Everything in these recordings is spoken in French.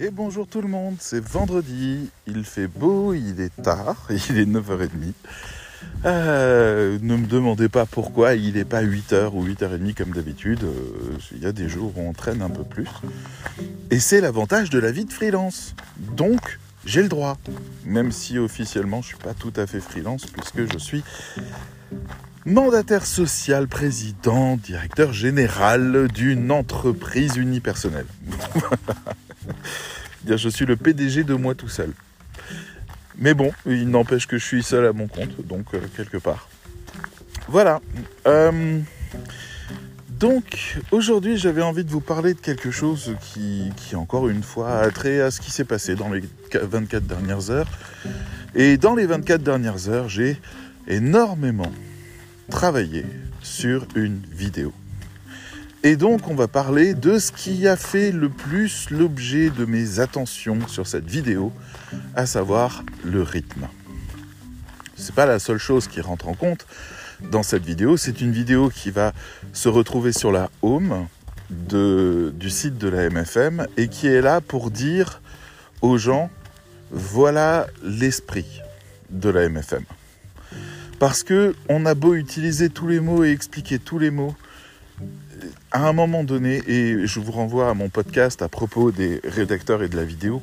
Et bonjour tout le monde, c'est vendredi, il fait beau, il est tard, il est 9h30. Euh, ne me demandez pas pourquoi il n'est pas 8h ou 8h30 comme d'habitude, euh, il y a des jours où on traîne un peu plus. Et c'est l'avantage de la vie de freelance. Donc, j'ai le droit, même si officiellement je ne suis pas tout à fait freelance puisque je suis mandataire social, président, directeur général d'une entreprise unipersonnelle. je suis le PDG de moi tout seul. Mais bon, il n'empêche que je suis seul à mon compte, donc euh, quelque part. Voilà. Euh, donc aujourd'hui j'avais envie de vous parler de quelque chose qui, qui, encore une fois a trait à ce qui s'est passé dans les 24 dernières heures. Et dans les 24 dernières heures, j'ai énormément travaillé sur une vidéo. Et donc on va parler de ce qui a fait le plus l'objet de mes attentions sur cette vidéo, à savoir le rythme. C'est pas la seule chose qui rentre en compte dans cette vidéo, c'est une vidéo qui va se retrouver sur la home du site de la MFM et qui est là pour dire aux gens voilà l'esprit de la MFM. Parce que on a beau utiliser tous les mots et expliquer tous les mots, à un moment donné, et je vous renvoie à mon podcast à propos des rédacteurs et de la vidéo,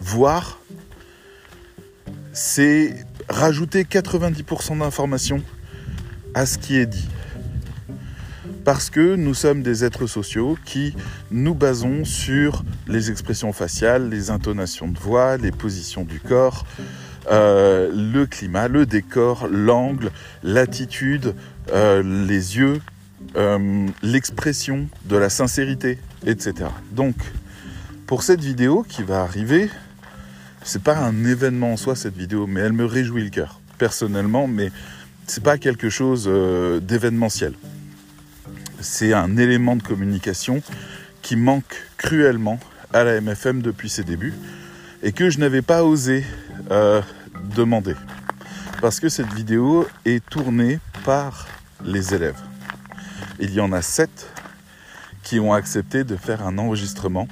voir, c'est rajouter 90% d'informations à ce qui est dit. Parce que nous sommes des êtres sociaux qui nous basons sur les expressions faciales, les intonations de voix, les positions du corps, euh, le climat, le décor, l'angle, l'attitude, euh, les yeux, euh, l'expression de la sincérité, etc. Donc, pour cette vidéo qui va arriver, c'est pas un événement en soi cette vidéo, mais elle me réjouit le cœur personnellement, mais c'est pas quelque chose euh, d'événementiel. C'est un élément de communication qui manque cruellement à la MFM depuis ses débuts et que je n'avais pas osé euh, demander parce que cette vidéo est tournée par les élèves il y en a sept qui ont accepté de faire un enregistrement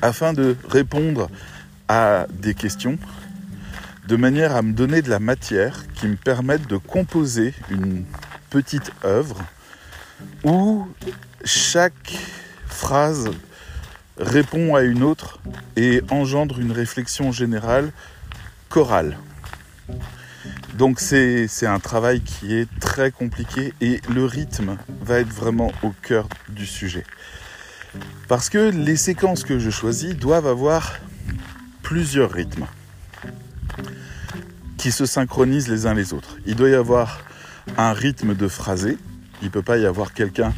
afin de répondre à des questions de manière à me donner de la matière qui me permette de composer une petite œuvre où chaque phrase répond à une autre et engendre une réflexion générale chorale. Donc c'est un travail qui est très compliqué et le rythme va être vraiment au cœur du sujet. Parce que les séquences que je choisis doivent avoir plusieurs rythmes qui se synchronisent les uns les autres. Il doit y avoir un rythme de phrasé. Il ne peut pas y avoir quelqu'un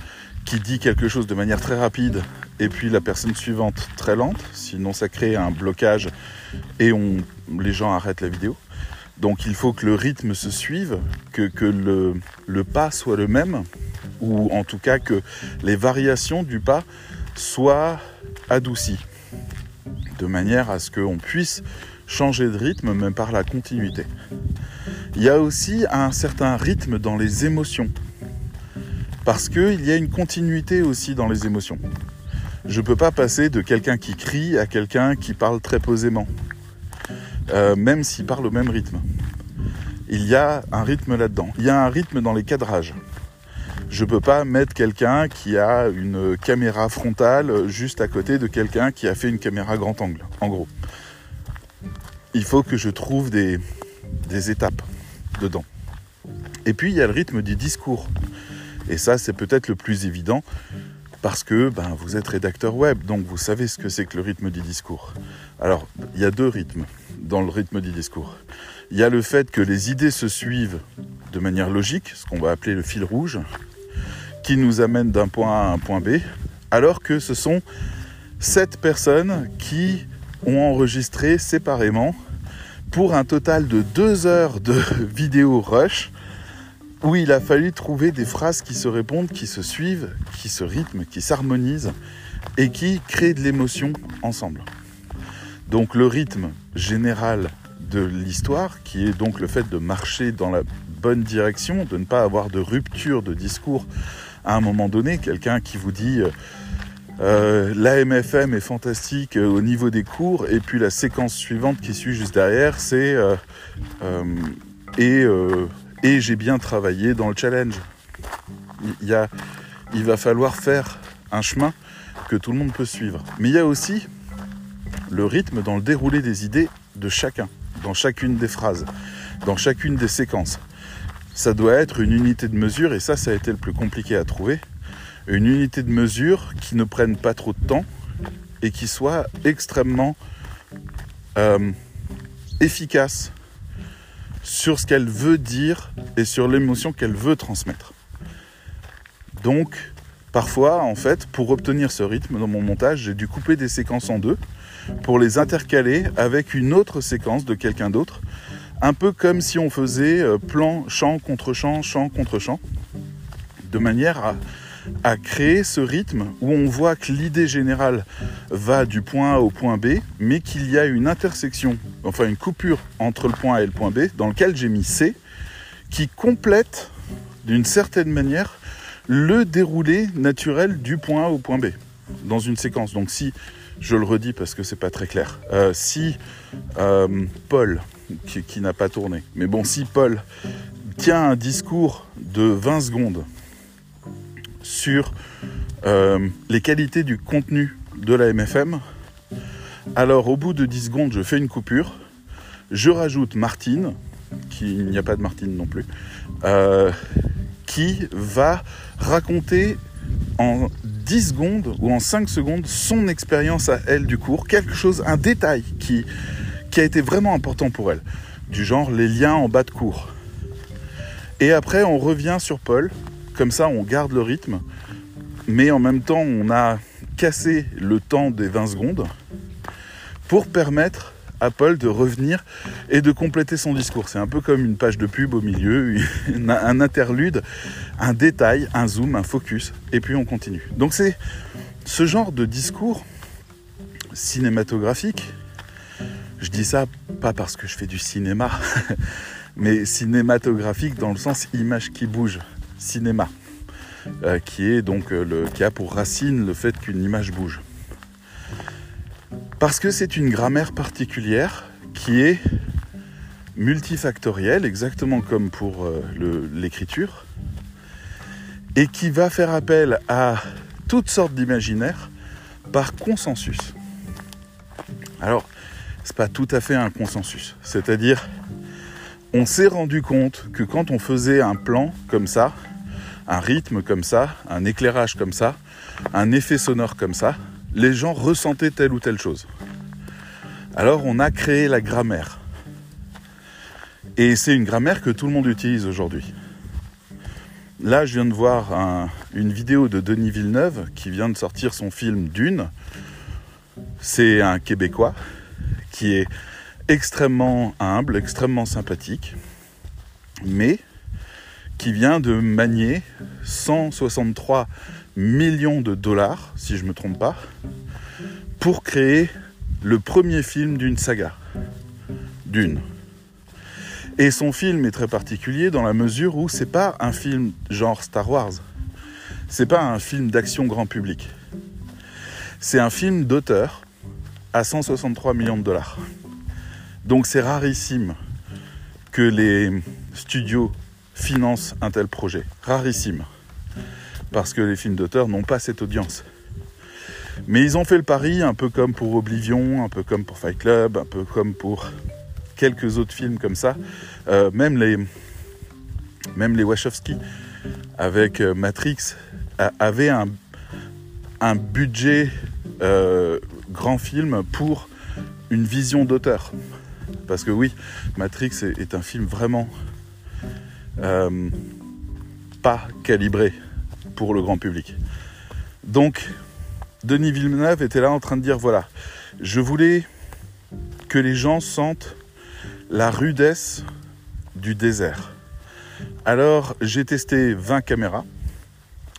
qui dit quelque chose de manière très rapide et puis la personne suivante très lente, sinon ça crée un blocage et on, les gens arrêtent la vidéo. Donc il faut que le rythme se suive, que, le, pas soit le même, ou en tout cas que les variations du pas soient adoucies, de manière à ce qu'on puisse changer de rythme même par la continuité. Il y a aussi un certain rythme dans les émotions, parce qu'il y a une continuité aussi dans les émotions. Je ne peux pas passer de quelqu'un qui crie à quelqu'un qui parle très posément. Euh, même s'ils parlent au même rythme. Il y a un rythme là-dedans. Il y a un rythme dans les cadrages. Je ne peux pas mettre quelqu'un qui a une caméra frontale juste à côté de quelqu'un qui a fait une caméra grand angle, en gros. Il faut que je trouve des, des étapes dedans. Et puis il y a le rythme du discours. Et ça, c'est peut-être le plus évident parce que ben, vous êtes rédacteur web, donc vous savez ce que c'est que le rythme du discours. Alors, il y a deux rythmes dans le rythme du discours. Il y a le fait que les idées se suivent de manière logique, ce qu'on va appeler le fil rouge, qui nous amène d'un point A à un point B, alors que ce sont sept personnes qui ont enregistré séparément pour un total de deux heures de vidéo rush où il a fallu trouver des phrases qui se répondent, qui se suivent, qui se rythment, qui s'harmonisent et qui créent de l'émotion ensemble. Donc le rythme général de l'histoire, qui est donc le fait de marcher dans la bonne direction, de ne pas avoir de rupture de discours à un moment donné, quelqu'un qui vous dit euh, euh, l'AMFM est fantastique euh, au niveau des cours, et puis la séquence suivante qui suit juste derrière, c'est et, et j'ai bien travaillé dans le challenge. Il, y a, il va falloir faire un chemin que tout le monde peut suivre. Mais il y a aussi le rythme dans le déroulé des idées de chacun, dans chacune des phrases, dans chacune des séquences. Ça doit être une unité de mesure, et ça, ça a été le plus compliqué à trouver une unité de mesure qui ne prenne pas trop de temps et qui soit extrêmement euh, efficace sur ce qu'elle veut dire et sur l'émotion qu'elle veut transmettre. Donc, parfois, en fait, pour obtenir ce rythme dans mon montage, j'ai dû couper des séquences en deux pour les intercaler avec une autre séquence de quelqu'un d'autre, un peu comme si on faisait euh, plan, chant contre chant, chant contre chant, de manière à à créer ce rythme où on voit que l'idée générale va du point A au point B, mais qu'il y a une intersection, enfin une coupure entre le point A et le point B, dans lequel j'ai mis C, qui complète d'une certaine manière le déroulé naturel du point A au point B dans une séquence. Donc si, je le redis parce que c'est pas très clair, euh, si euh, Paul, qui, n'a pas tourné, mais bon, si Paul tient un discours de 20 secondes sur euh, les qualités du contenu de la MFM. Alors au bout de 10 secondes, je fais une coupure, je rajoute Martine, qui n'y a pas de Martine non plus, euh, qui va raconter en 10 secondes ou en 5 secondes son expérience à elle du cours, quelque chose, un détail qui, qui a été vraiment important pour elle, du genre les liens en bas de cours. Et après, on revient sur Paul. Comme ça, on garde le rythme, mais en même temps, on a cassé le temps des 20 secondes pour permettre à Paul de revenir et de compléter son discours. C'est un peu comme une page de pub au milieu, un interlude, un détail, un zoom, un focus, et puis on continue. Donc c'est ce genre de discours cinématographique. Je dis ça pas parce que je fais du cinéma, mais cinématographique dans le sens image qui bouge cinéma, euh, qui est donc euh, le, qui a pour racine le fait qu'une image bouge. Parce que c'est une grammaire particulière qui est multifactorielle, exactement comme pour euh, l'écriture, et qui va faire appel à toutes sortes d'imaginaires par consensus. Alors, c'est pas tout à fait un consensus. C'est-à-dire, on s'est rendu compte que quand on faisait un plan comme ça, un rythme comme ça, un éclairage comme ça, un effet sonore comme ça, les gens ressentaient telle ou telle chose. Alors on a créé la grammaire. Et c'est une grammaire que tout le monde utilise aujourd'hui. Là, je viens de voir une vidéo de Denis Villeneuve qui vient de sortir son film Dune. C'est un Québécois qui est extrêmement humble, extrêmement sympathique, mais qui vient de manier 163 millions de dollars, si je ne me trompe pas, pour créer le premier film d'une saga, d'une. Et son film est très particulier dans la mesure où c'est pas un film genre Star Wars. C'est pas un film d'action grand public. C'est un film d'auteur à 163 millions de dollars. Donc c'est rarissime que les studios finance un tel projet. Rarissime. Parce que les films d'auteur n'ont pas cette audience. Mais ils ont fait le pari, un peu comme pour Oblivion, un peu comme pour Fight Club, un peu comme pour quelques autres films comme ça. Euh, même les, même les Wachowski, avec euh, Matrix, avaient un, budget euh, grand film pour une vision d'auteur. Parce que oui, Matrix est un film vraiment pas calibré pour le grand public. Donc, Denis Villeneuve était là en train de dire voilà, je voulais que les gens sentent la rudesse du désert. Alors, j'ai testé 20 caméras,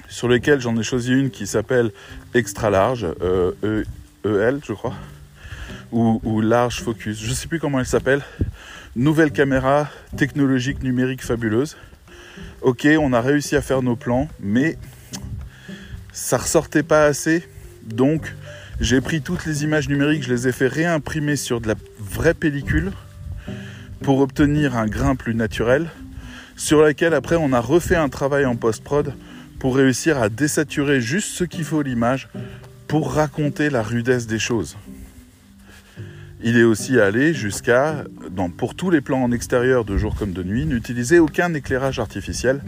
sur lesquelles j'en ai choisi une qui s'appelle Extra Large, EL, euh, e, e je crois, ou Large Focus, je ne sais plus comment elle s'appelle. Nouvelle caméra technologique numérique fabuleuse. Ok, on a réussi à faire nos plans, mais ça ressortait pas assez Donc j'ai pris toutes les images numériques, je les ai fait réimprimer sur de la vraie pellicule pour obtenir un grain plus naturel, sur laquelle après on a refait un travail en post-prod pour réussir à désaturer juste ce qu'il faut l'image pour raconter la rudesse des choses. Il est aussi allé jusqu'à, pour tous les plans en extérieur de jour comme de nuit, n'utiliser aucun éclairage artificiel,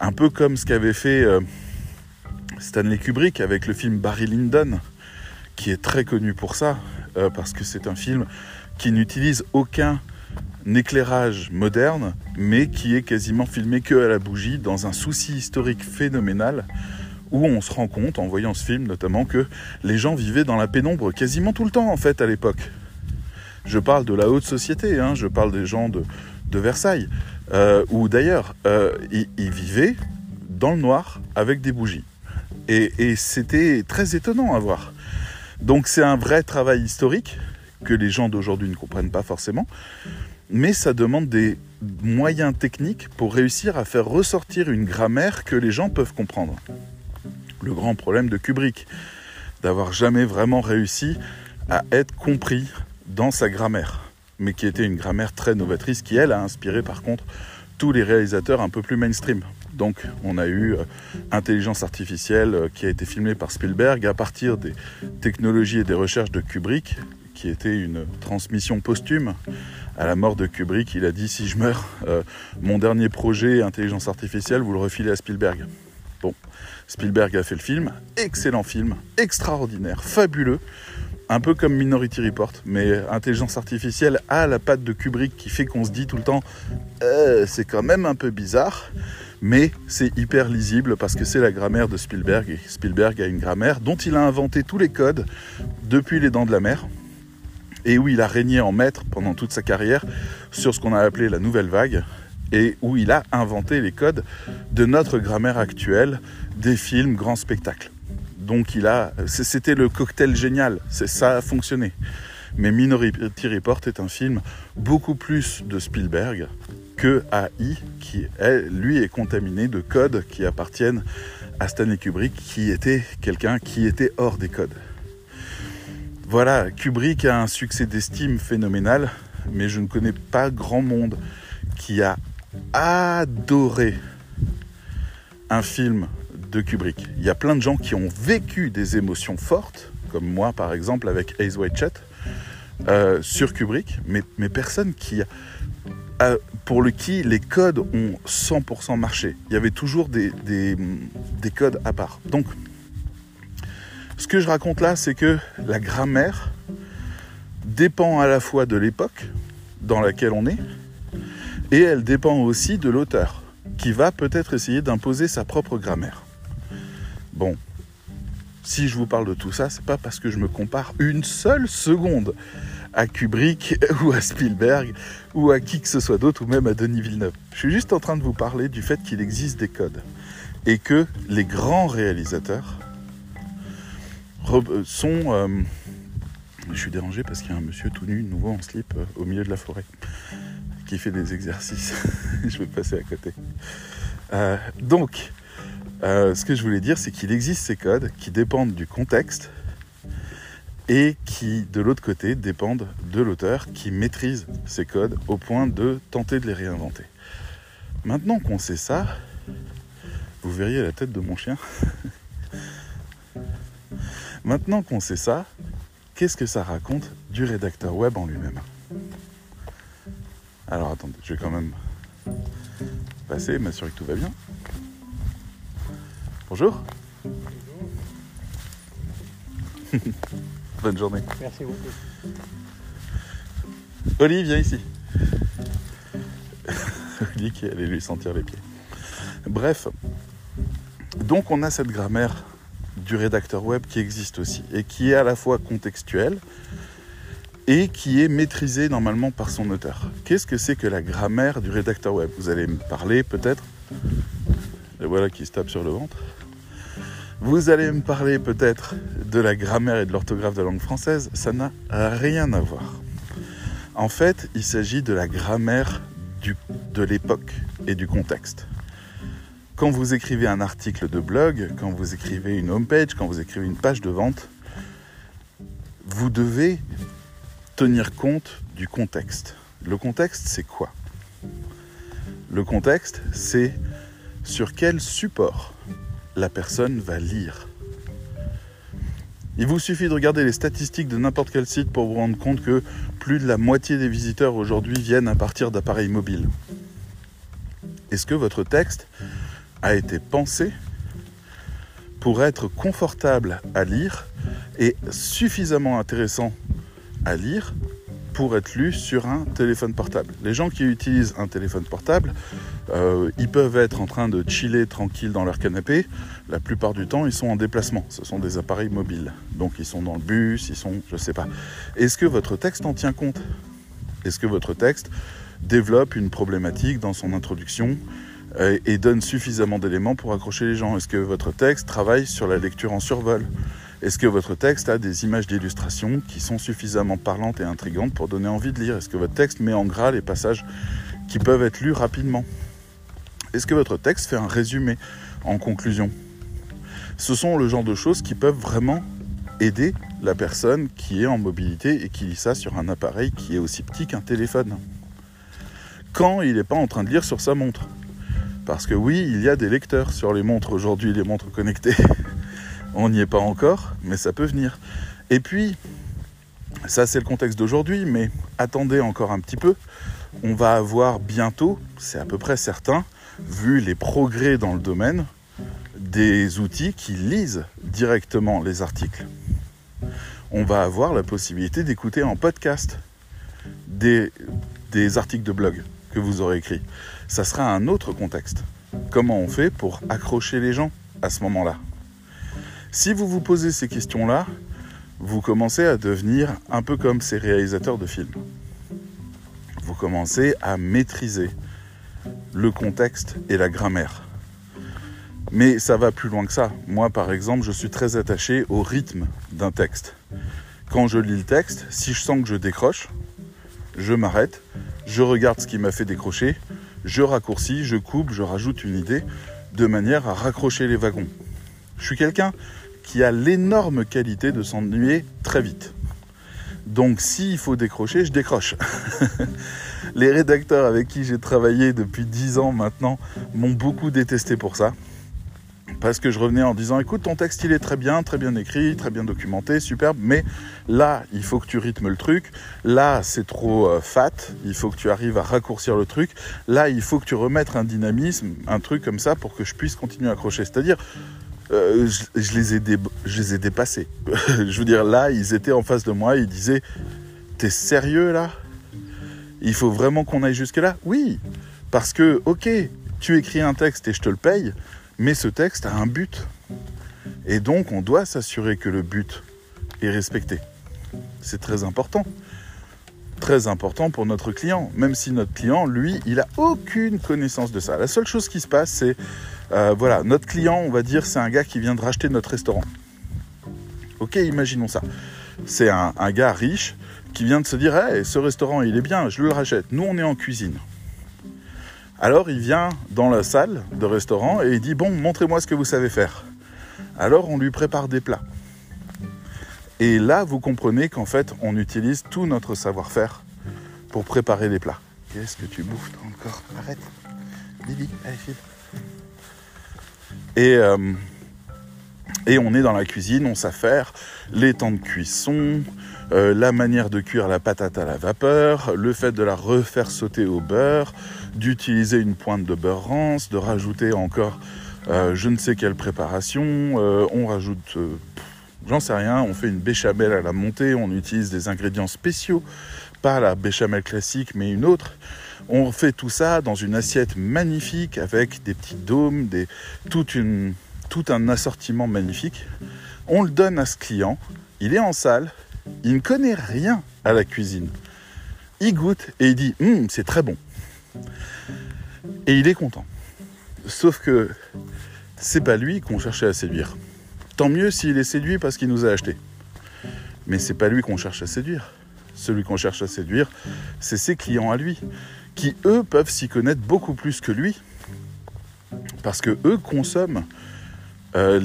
un peu comme ce qu'avait fait euh, Stanley Kubrick avec le film Barry Lyndon, qui est très connu pour ça, euh, parce que c'est un film qui n'utilise aucun éclairage moderne, mais qui est quasiment filmé que à la bougie, dans un souci historique phénoménal, où on se rend compte, en voyant ce film notamment, que les gens vivaient dans la pénombre quasiment tout le temps, en fait, à l'époque. Je parle de la haute société, hein, je parle des gens de, Versailles, euh, où d'ailleurs, euh, ils, vivaient dans le noir avec des bougies. et c'était très étonnant à voir. Donc c'est un vrai travail historique que les gens d'aujourd'hui ne comprennent pas forcément, mais ça demande des moyens techniques pour réussir à faire ressortir une grammaire que les gens peuvent comprendre. Le grand problème de Kubrick, d'avoir jamais vraiment réussi à être compris dans sa grammaire, mais qui était une grammaire très novatrice, qui elle a inspiré par contre tous les réalisateurs un peu plus mainstream. Donc on a eu euh, Intelligence artificielle euh, qui a été filmée par Spielberg à partir des technologies et des recherches de Kubrick, qui était une transmission posthume. À la mort de Kubrick, il a dit si je meurs, euh, mon dernier projet Intelligence artificielle, vous le refilez à Spielberg. Bon, Spielberg a fait le film, excellent film, extraordinaire, fabuleux, un peu comme Minority Report, mais intelligence artificielle a la patte de Kubrick qui fait qu'on se dit tout le temps c'est quand même un peu bizarre mais c'est hyper lisible parce que c'est la grammaire de Spielberg Spielberg a une grammaire dont il a inventé tous les codes depuis les dents de la mer et où il a régné en maître pendant toute sa carrière sur ce qu'on a appelé la nouvelle vague et où il a inventé les codes de notre grammaire actuelle des films grands spectacles. Donc il a c'était le cocktail génial, ça a fonctionné. Mais Minority Report est un film beaucoup plus de Spielberg que AI, qui lui est contaminé de codes qui appartiennent à Stanley Kubrick, qui était quelqu'un qui était hors des codes. Voilà, Kubrick a un succès d'estime phénoménal, mais je ne connais pas grand monde qui a adoré un film de Kubrick. Il y a plein de gens qui ont vécu des émotions fortes, comme moi par exemple avec Ace White Chat, euh, sur Kubrick, mais, personne qui pour le qui les codes ont 100% marché. Il y avait toujours des, codes à part. Donc, ce que je raconte là, c'est que la grammaire dépend à la fois de l'époque dans laquelle on est, et elle dépend aussi de l'auteur, qui va peut-être essayer d'imposer sa propre grammaire. Bon, si je vous parle de tout ça, c'est pas parce que je me compare une seule seconde à Kubrick ou à Spielberg ou à qui que ce soit d'autre ou même à Denis Villeneuve. Je suis juste en train de vous parler du fait qu'il existe des codes et que les grands réalisateurs euh, sont... Euh, je suis dérangé parce qu'il y a un monsieur tout nu, nouveau en slip, euh, au milieu de la forêt, qui fait des exercices. je vais passer à côté. donc, ce que je voulais dire, c'est qu'il existe ces codes qui dépendent du contexte, et qui, de l'autre côté, dépendent de l'auteur qui maîtrise ces codes au point de tenter de les réinventer. Maintenant qu'on sait ça, vous verriez la tête de mon chien. Maintenant qu'on sait ça, qu'est-ce que ça raconte du rédacteur web en lui-même? Alors attendez, je vais quand même passer, m'assurer que tout va bien. Bonjour. Bonjour. Bonne journée. Merci beaucoup. Oli, viens ici. Oli qui allait lui sentir les pieds. Bref, donc on a cette grammaire du rédacteur web qui existe aussi et qui est à la fois contextuelle et qui est maîtrisée normalement par son auteur. Qu'est-ce que c'est que la grammaire du rédacteur web? Vous allez me parler peut-être. Et voilà qui se tape sur le ventre. Vous allez me parler peut-être de la grammaire et de l'orthographe de la langue française, ça n'a rien à voir. En fait, il s'agit de la grammaire de l'époque et du contexte. quand vous écrivez un article de blog, quand vous écrivez une homepage, quand vous écrivez une page de vente, vous devez tenir compte du contexte. Le contexte, c'est quoi? Le contexte, c'est sur quel support la personne va lire. Il vous suffit de regarder les statistiques de n'importe quel site pour vous rendre compte que plus de la moitié des visiteurs aujourd'hui viennent à partir d'appareils mobiles. Est-ce que votre texte a été pensé pour être confortable à lire et suffisamment intéressant à lire pour être lu sur un téléphone portable. Les gens qui utilisent un téléphone portable, euh, ils peuvent être en train de chiller tranquille dans leur canapé. La plupart du temps, ils sont en déplacement. Ce sont des appareils mobiles. Donc ils sont dans le bus, ils sont, je sais pas. Est-ce que votre texte en tient compte? Est-ce que votre texte développe une problématique dans son introduction euh, et donne suffisamment d'éléments pour accrocher les gens? Est-ce que votre texte travaille sur la lecture en survol? Est-ce que votre texte a des images d'illustration qui sont suffisamment parlantes et intrigantes pour donner envie de lire? Est-ce que votre texte met en gras les passages qui peuvent être lus rapidement? Est-ce que votre texte fait un résumé en conclusion? Ce sont le genre de choses qui peuvent vraiment aider la personne qui est en mobilité et qui lit ça sur un appareil qui est aussi petit qu'un téléphone. Quand il n'est pas en train de lire sur sa montre. Parce que oui, il y a des lecteurs sur les montres aujourd'hui, les montres connectées. On n'y est pas encore, mais ça peut venir. Et puis, ça c'est le contexte d'aujourd'hui, mais attendez encore un petit peu. On va avoir bientôt, c'est à peu près certain, vu les progrès dans le domaine, des outils qui lisent directement les articles. On va avoir la possibilité d'écouter en podcast des, articles de blog que vous aurez écrits. Ça sera un autre contexte. Comment on fait pour accrocher les gens à ce moment-là? Si vous vous posez ces questions-là, vous commencez à devenir un peu comme ces réalisateurs de films. Vous commencez à maîtriser le contexte et la grammaire. Mais ça va plus loin que ça. Moi, par exemple, je suis très attaché au rythme d'un texte. Quand je lis le texte, si je sens que je décroche, je m'arrête, je regarde ce qui m'a fait décrocher, je raccourcis, je coupe, je rajoute une idée, de manière à raccrocher les wagons. Je suis quelqu'un qui a l'énorme qualité de s'ennuyer très vite. Donc s'il faut décrocher, je décroche. Les rédacteurs avec qui j'ai travaillé depuis 10 ans maintenant m'ont beaucoup détesté pour ça. Parce que je revenais en disant écoute ton texte il est très bien, très bien écrit, très bien documenté, superbe, mais là il faut que tu rythmes le truc, là c'est trop euh, fat, il faut que tu arrives à raccourcir le truc, là il faut que tu remettes un dynamisme, un truc comme ça pour que je puisse continuer à accrocher. C'est-à-dire euh, je, les ai je les ai dépassés. je veux dire, là, ils étaient en face de moi, ils disaient T'es sérieux là? Il faut vraiment qu'on aille jusque-là? Oui, parce que, ok, tu écris un texte et je te le paye, mais ce texte a un but. Et donc, on doit s'assurer que le but est respecté. C'est très important. Très important pour notre client, même si notre client, lui, il a aucune connaissance de ça. La seule chose qui se passe, c'est euh, voilà, notre client, on va dire, c'est un gars qui vient de racheter notre restaurant. Ok, imaginons ça. C'est un, gars riche qui vient de se dire, hey, ce restaurant, il est bien, je le rachète. Nous, on est en cuisine. Alors, il vient dans la salle de restaurant et il dit, bon, montrez-moi ce que vous savez faire. Alors, on lui prépare des plats. Et là, vous comprenez qu'en fait, on utilise tout notre savoir-faire pour préparer les plats. Qu'est-ce que tu bouffes encore Arrête. Lily, allez, file. Et, euh, et on est dans la cuisine, on sait faire les temps de cuisson, euh, la manière de cuire la patate à la vapeur, le fait de la refaire sauter au beurre, d'utiliser une pointe de beurre rance, de rajouter encore euh, je ne sais quelle préparation, on rajoute, j'en sais rien, on fait une béchamel à la montée, on utilise des ingrédients spéciaux, pas la béchamel classique mais une autre. On fait tout ça dans une assiette magnifique avec des petits dômes, tout un assortiment magnifique. On le donne à ce client, il est en salle, il ne connaît rien à la cuisine. Il goûte et il dit hum, c'est très bon. Et il est content. Sauf que c'est pas lui qu'on cherchait à séduire. Tant mieux s'il est séduit parce qu'il nous a acheté. Mais c'est pas lui qu'on cherche à séduire. Celui qu'on cherche à séduire, c'est ses clients à lui qui eux peuvent s'y connaître beaucoup plus que lui. Parce que eux consomment euh,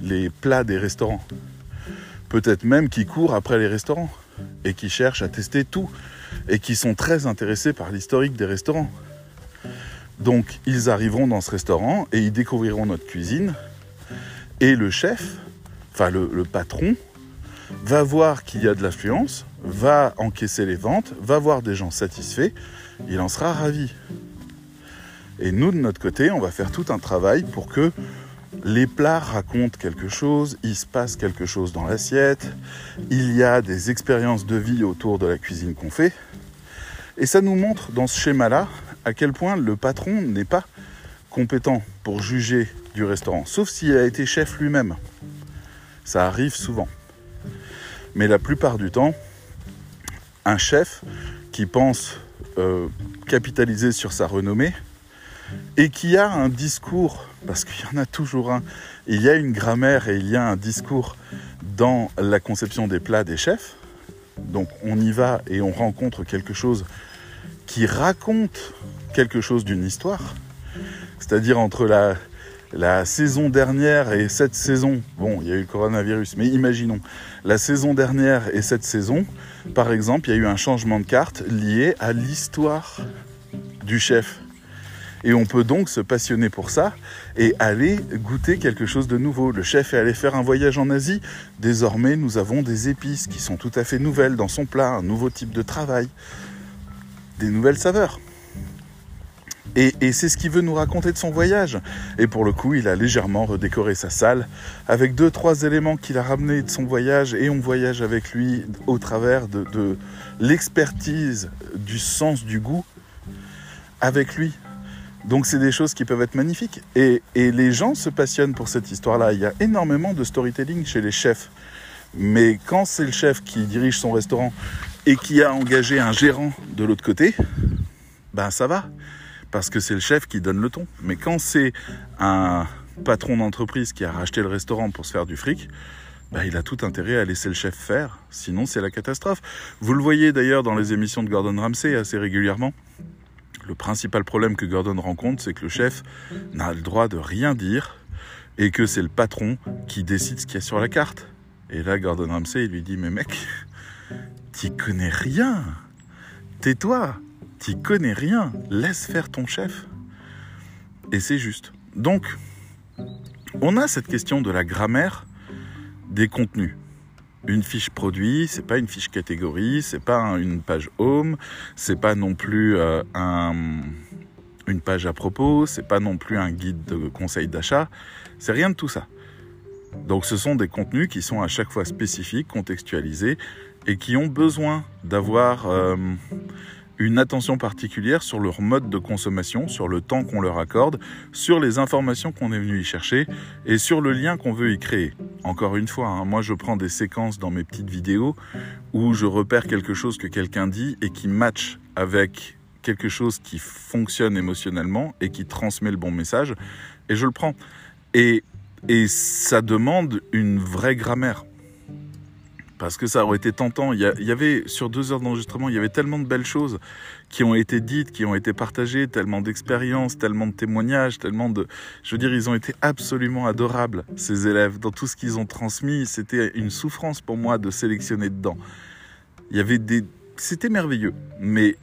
les, plats des restaurants. Peut-être même qu'ils courent après les restaurants et qui cherchent à tester tout et qui sont très intéressés par l'historique des restaurants. Donc ils arriveront dans ce restaurant et ils découvriront notre cuisine et le chef, enfin le patron, va voir qu'il y a de l'affluence, va encaisser les ventes, va voir des gens satisfaits, il en sera ravi. Et nous, de notre côté, on va faire tout un travail pour que les plats racontent quelque chose, il se passe quelque chose dans l'assiette, il y a des expériences de vie autour de la cuisine qu'on fait. Et ça nous montre dans ce schéma-là à quel point le patron n'est pas compétent pour juger du restaurant, sauf s'il a été chef lui-même. Ça arrive souvent. Mais la plupart du temps, un chef qui pense euh, capitaliser sur sa renommée et qui a un discours, parce qu'il y en a toujours un, il y a une grammaire et il y a un discours dans la conception des plats des chefs. Donc on y va et on rencontre quelque chose qui raconte quelque chose d'une histoire. C'est-à-dire entre la, la saison dernière et cette saison, bon, il y a eu le coronavirus, mais imaginons, la saison dernière et cette saison, par exemple, il y a eu un changement de carte lié à l'histoire du chef. Et on peut donc se passionner pour ça et aller goûter quelque chose de nouveau. Le chef est allé faire un voyage en Asie. Désormais, nous avons des épices qui sont tout à fait nouvelles dans son plat, un nouveau type de travail, des nouvelles saveurs. Et, c'est ce qu'il veut nous raconter de son voyage. Et pour le coup, il a légèrement redécoré sa salle avec deux, trois éléments qu'il a ramenés de son voyage et on voyage avec lui au travers de, l'expertise du sens du goût avec lui. Donc c'est des choses qui peuvent être magnifiques. Et les gens se passionnent pour cette histoire-là. Il y a énormément de storytelling chez les chefs. Mais quand c'est le chef qui dirige son restaurant et qui a engagé un gérant de l'autre côté, ben ça va parce que c'est le chef qui donne le ton. Mais quand c'est un patron d'entreprise qui a racheté le restaurant pour se faire du fric, bah, il a tout intérêt à laisser le chef faire, sinon c'est la catastrophe. Vous le voyez d'ailleurs dans les émissions de Gordon Ramsay assez régulièrement. Le principal problème que Gordon rencontre, c'est que le chef n'a le droit de rien dire et que c'est le patron qui décide ce qu'il y a sur la carte. Et là, Gordon Ramsay, il lui dit, mais mec, t'y connais rien. Tais-toi, t'y connais rien, laisse faire ton chef. Et c'est juste. Donc, on a cette question de la grammaire des contenus. Une fiche produit, c'est pas une fiche catégorie, c'est pas une page home, c'est pas non plus euh, un, une page à propos, c'est pas non plus un guide de conseil d'achat, c'est rien de tout ça. Donc ce sont des contenus qui sont à chaque fois spécifiques, contextualisés et qui ont besoin d'avoir euh, une attention particulière sur leur mode de consommation, sur le temps qu'on leur accorde, sur les informations qu'on est venu y chercher et sur le lien qu'on veut y créer. Encore une fois, hein, moi je prends des séquences dans mes petites vidéos où je repère quelque chose que quelqu'un dit et qui match avec quelque chose qui fonctionne émotionnellement et qui transmet le bon message et je le prends. Et, et ça demande une vraie grammaire parce que ça aurait été tentant. Il y, avait, sur deux heures d'enregistrement, il y avait tellement de belles choses qui ont été dites, qui ont été partagées, tellement d'expériences, tellement de témoignages, tellement de... Je veux dire, ils ont été absolument adorables, ces élèves, dans tout ce qu'ils ont transmis. C'était une souffrance pour moi de sélectionner dedans. Il y avait des... C'était merveilleux, mais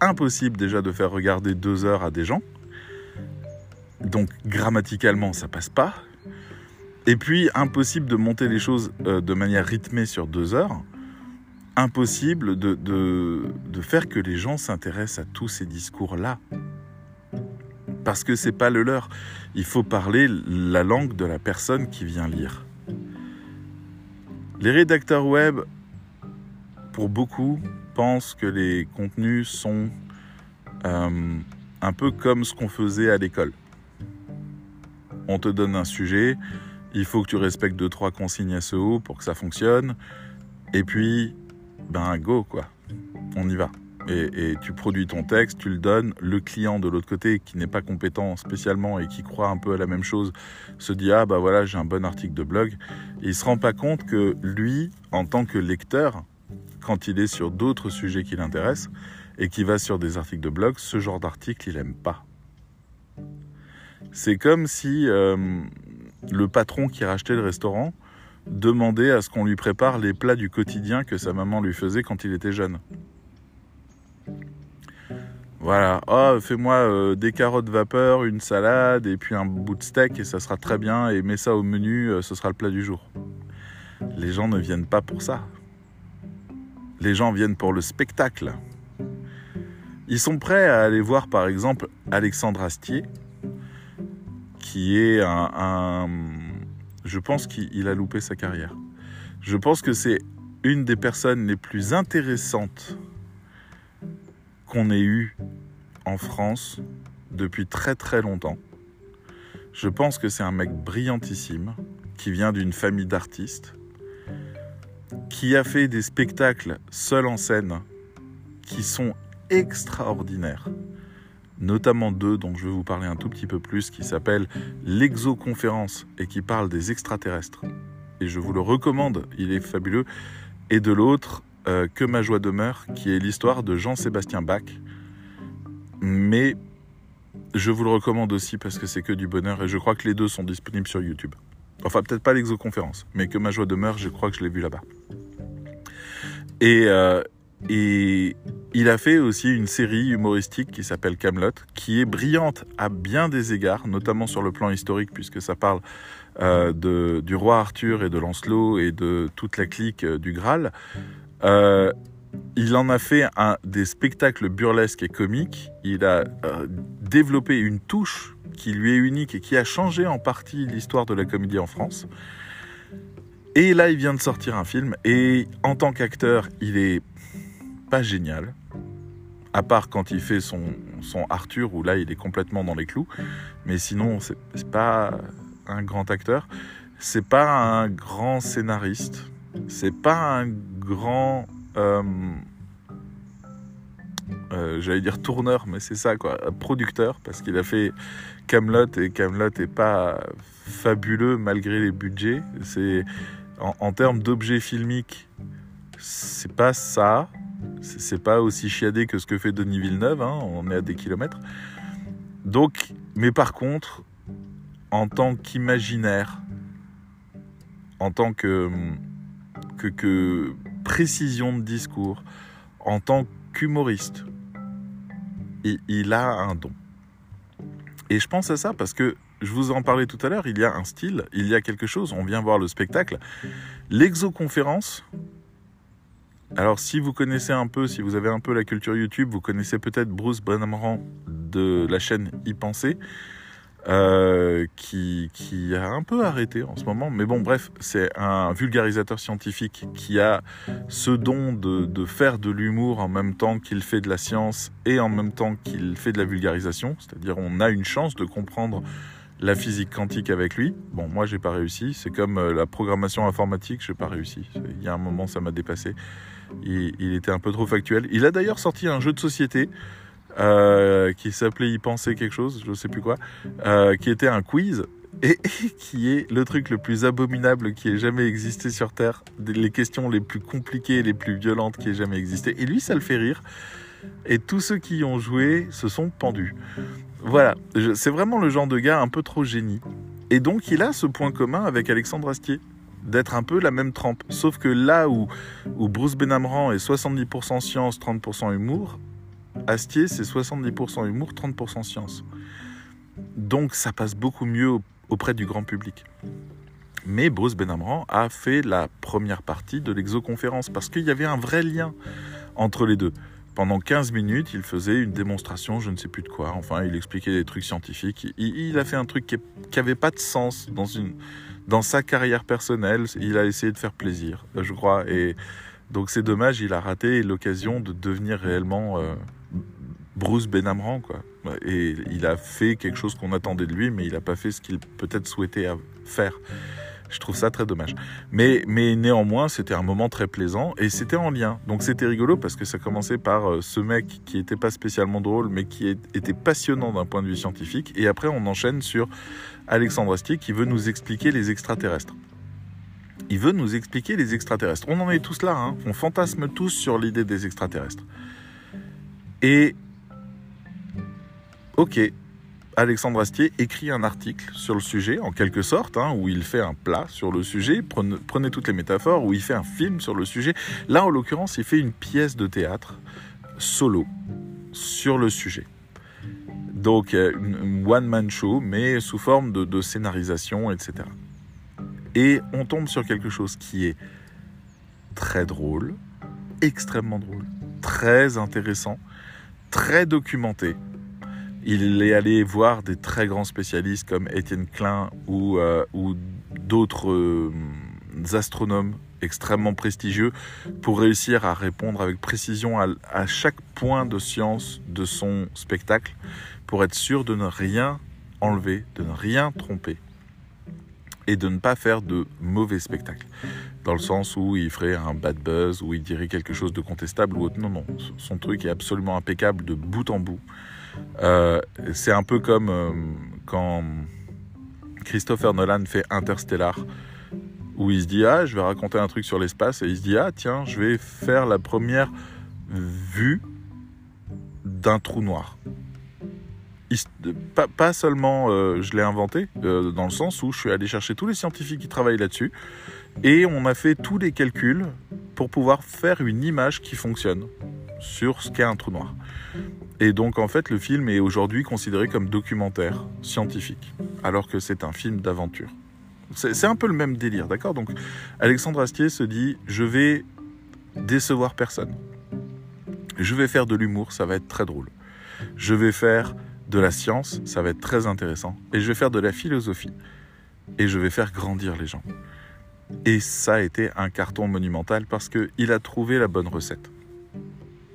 impossible déjà de faire regarder deux heures à des gens. Donc grammaticalement, ça passe pas. Et puis, impossible de monter les choses euh, de manière rythmée sur deux heures. Impossible de, de, de faire que les gens s'intéressent à tous ces discours-là. Parce que c'est pas le leur. Il faut parler la langue de la personne qui vient lire. Les rédacteurs web, pour beaucoup, pensent que les contenus sont euh, un peu comme ce qu'on faisait à l'école. On te donne un sujet, il faut que tu respectes deux trois consignes SEO pour que ça fonctionne. Et puis, ben go quoi, on y va. Et, tu produis ton texte, tu le donnes. Le client de l'autre côté, qui n'est pas compétent spécialement et qui croit un peu à la même chose, se dit ah bah voilà j'ai un bon article de blog. Et il se rend pas compte que lui, en tant que lecteur, quand il est sur d'autres sujets qui l'intéressent et qui va sur des articles de blog, ce genre d'article il aime pas. C'est comme si euh, le patron qui rachetait le restaurant demandait à ce qu'on lui prépare les plats du quotidien que sa maman lui faisait quand il était jeune. Voilà, oh, fais-moi euh, des carottes vapeur, une salade et puis un bout de steak et ça sera très bien et mets ça au menu, euh, ce sera le plat du jour. Les gens ne viennent pas pour ça. Les gens viennent pour le spectacle. Ils sont prêts à aller voir par exemple Alexandre Astier, qui est un... Je pense qu'il a loupé sa carrière. Je pense que c'est une des personnes les plus intéressantes qu'on ait eues en France depuis très très longtemps. Je pense que c'est un mec brillantissime, qui vient d'une famille d'artistes, qui a fait des spectacles seul en scène qui sont extraordinaires. Notamment deux dont je vais vous parler un tout petit peu plus, qui s'appellent l'exoconférence et qui parlent des extraterrestres. Et je vous le recommande, il est fabuleux. Et de l'autre, euh, Que ma joie demeure, qui est l'histoire de Jean-Sébastien Bach. Mais je vous le recommande aussi parce que c'est que du bonheur et je crois que les deux sont disponibles sur YouTube. Enfin, peut-être pas l'exoconférence, mais Que ma joie demeure, je crois que je l'ai vu là-bas. Et, euh, et il a fait aussi une série humoristique qui s'appelle Camelot, qui est brillante à bien des égards, notamment sur le plan historique, puisque ça parle euh, de, du roi Arthur et de Lancelot et de toute la clique euh, du Graal. Euh, il en a fait des spectacles burlesques et comiques. Il a développé une touche qui lui est unique et qui a changé en partie l'histoire de la comédie en France. Et là, il vient de sortir un film. Et en tant qu'acteur, il est pas génial. À part quand il fait son, son Arthur, où là, il est complètement dans les clous. Mais sinon, c'est pas un grand acteur. C'est pas un grand scénariste. C'est pas un grand. Euh, euh, j'allais dire tourneur, mais c'est ça quoi, producteur, parce qu'il a fait Camelot et Camelot est pas fabuleux malgré les budgets. C'est en, en termes d'objets filmiques, c'est pas ça. C'est pas aussi chiadé que ce que fait Denis Villeneuve, hein, on est à des kilomètres. Donc, mais par contre, en tant qu'imaginaire, en tant que, précision de discours, en tant qu'humoriste, il, il, a un don. Et je pense à ça parce que je vous en parlais tout à l'heure, il y a un style, il y a quelque chose, on vient voir le spectacle. L'exoconférence, alors si vous connaissez un peu, si vous avez un peu la culture YouTube, vous connaissez peut-être Bruce Brennan de la chaîne Y Penser, euh, qui, qui, a un peu arrêté en ce moment. Mais bon, bref, c'est un vulgarisateur scientifique qui a ce don de, de faire de l'humour en même temps qu'il fait de la science et en même temps qu'il fait de la vulgarisation. C'est-à-dire on a une chance de comprendre la physique quantique avec lui. Bon, moi, j'ai pas réussi. C'est comme euh, la programmation informatique, j'ai pas réussi. Il y a un moment, ça m'a dépassé. Il, était un peu trop factuel. Il a d'ailleurs sorti un jeu de société euh, qui s'appelait Y penser quelque chose, je sais plus quoi, euh, qui était un quiz et, et, qui est le truc le plus abominable qui ait jamais existé sur Terre, les questions les plus compliquées, les plus violentes qui ait jamais existé. Et lui, ça le fait rire. Et tous ceux qui y ont joué se sont pendus. Voilà, c'est vraiment le genre de gars un peu trop génie. Et donc il a ce point commun avec Alexandre Astier, d'être un peu la même trempe. Sauf que là où, où Bruce Benamran est 70% science, 30% humour, Astier c'est 70% humour, 30% science. Donc ça passe beaucoup mieux auprès du grand public. Mais Bruce Benamran a fait la première partie de l'exoconférence parce qu'il y avait un vrai lien entre les deux. Pendant 15 minutes, il faisait une démonstration, je ne sais plus de quoi. Enfin, il expliquait des trucs scientifiques. Il, il a fait un truc qui n'avait pas de sens dans, une, dans sa carrière personnelle. Il a essayé de faire plaisir, je crois. Et donc c'est dommage, il a raté l'occasion de devenir réellement euh, Bruce Benamran. Quoi. Et il a fait quelque chose qu'on attendait de lui, mais il n'a pas fait ce qu'il peut-être souhaitait faire. Je trouve ça très dommage. Mais, mais néanmoins, c'était un moment très plaisant et c'était en lien. Donc c'était rigolo parce que ça commençait par euh, ce mec qui n'était pas spécialement drôle, mais qui était passionnant d'un point de vue scientifique. Et après, on enchaîne sur Alexandre Astier qui veut nous expliquer les extraterrestres. Il veut nous expliquer les extraterrestres. On en est tous là, hein. on fantasme tous sur l'idée des extraterrestres. Et ok, Alexandre Astier écrit un article sur le sujet, en quelque sorte, hein, où il fait un plat sur le sujet, prenez, prenez, toutes les métaphores, où il fait un film sur le sujet. Là, en l'occurrence, il fait une pièce de théâtre solo sur le sujet. Donc, une one-man show, mais sous forme de, scénarisation, etc. Et on tombe sur quelque chose qui est très drôle, extrêmement drôle, très intéressant, très documenté. Il est allé voir des très grands spécialistes comme Étienne Klein ou, euh, d'autres euh, astronomes extrêmement prestigieux pour réussir à répondre avec précision à, chaque point de science de son spectacle pour être sûr de ne rien enlever, de ne rien tromper et de ne pas faire de mauvais spectacles. Dans le sens où il ferait un bad buzz, où il dirait quelque chose de contestable ou autre. Non, non, son truc est absolument impeccable de bout en bout. Euh, c'est un peu comme euh, quand Christopher Nolan fait Interstellar, où il se dit Ah, je vais raconter un truc sur l'espace, et il se dit Ah, tiens, je vais faire la première vue d'un trou noir. Pas, seulement euh, je l'ai inventé, euh, dans le sens où je suis allé chercher tous les scientifiques qui travaillent là-dessus, et on a fait tous les calculs pour pouvoir faire une image qui fonctionne sur ce qu'est un trou noir. Et donc en fait le film est aujourd'hui considéré comme documentaire scientifique, alors que c'est un film d'aventure. C'est un peu le même délire, d'accord? Donc Alexandre Astier se dit, je vais décevoir personne. Je vais faire de l'humour, ça va être très drôle. Je vais faire de la science, ça va être très intéressant. Et je vais faire de la philosophie. Et je vais faire grandir les gens. Et ça a été un carton monumental parce qu'il a trouvé la bonne recette.